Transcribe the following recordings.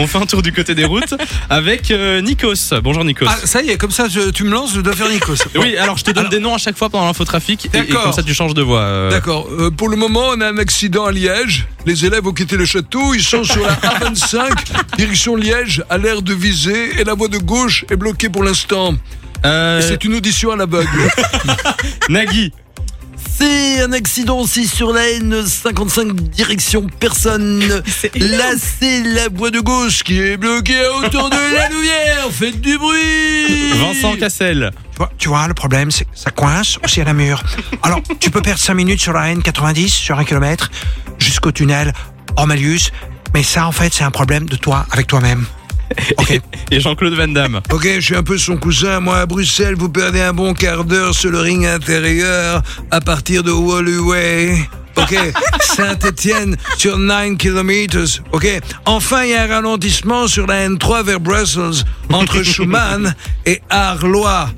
On fait un tour du côté des routes avec euh, Nikos. Bonjour Nikos. Ah, ça y est, comme ça, je- tu me lances, je dois faire Nikos. oui, alors je te donne Alors- des noms à chaque fois pendant l'infotrafic et, et D'accord. comme ça tu changes de voix. euh. D'accord. Euh, pour le moment, on a un accident à Liège. Les élèves ont quitté le château. Ils sont sur la A25, direction Liège, à l'air de viser. Et la voie de gauche est bloquée pour l'instant. Euh, C'est une audition à l'aveugle. Nagui. C'est un accident aussi sur la N55 direction personne. Là, c'est la voie de gauche qui est bloquée à hauteur de la Louvière. Faites du bruit. Vincent Cassel. Tu vois, tu vois, le problème, c'est que ça coince aussi à la mur. Alors, tu peux perdre 5 minutes sur la N90, sur un kilomètre, jusqu'au tunnel, Ormalius. Mais ça, en fait, c'est un problème de toi avec toi-même. Ok. Et Jean-Claude Van Damme. Ok, je suis un peu son cousin. Moi, à Bruxelles, vous perdez un bon quart d'heure sur le ring intérieur à partir de Woluwe. Ok, Saint-Étienne sur 9 km. Ok, enfin, il y a un ralentissement sur la N3 vers Brussels entre Schumann et Arlois.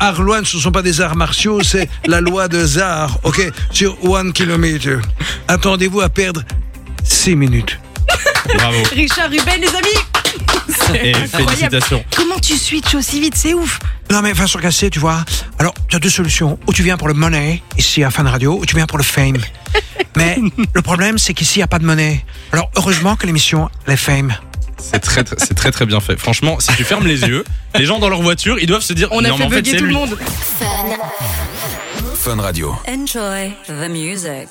Arlois ne ce sont pas des arts martiaux, c'est la loi de Zar. Ok, sur 1 km. Attendez-vous à perdre 6 minutes. Bravo. Richard Ruben, les amis Et félicitations. Comment tu switches aussi vite C'est ouf Non, mais Vincent Cassé, tu vois. Alors, tu as deux solutions. Ou tu viens pour le money, ici à Fan Radio, ou tu viens pour le fame. Mais le problème, c'est qu'ici, il n'y a pas de monnaie. Alors, heureusement que l'émission, les fame. C'est très, très- c'est très très bien fait. Franchement, si tu fermes les yeux, les gens dans leur voiture, ils doivent se dire On a non, fait en fait, tout le monde. Fun Radio. Enjoy the music.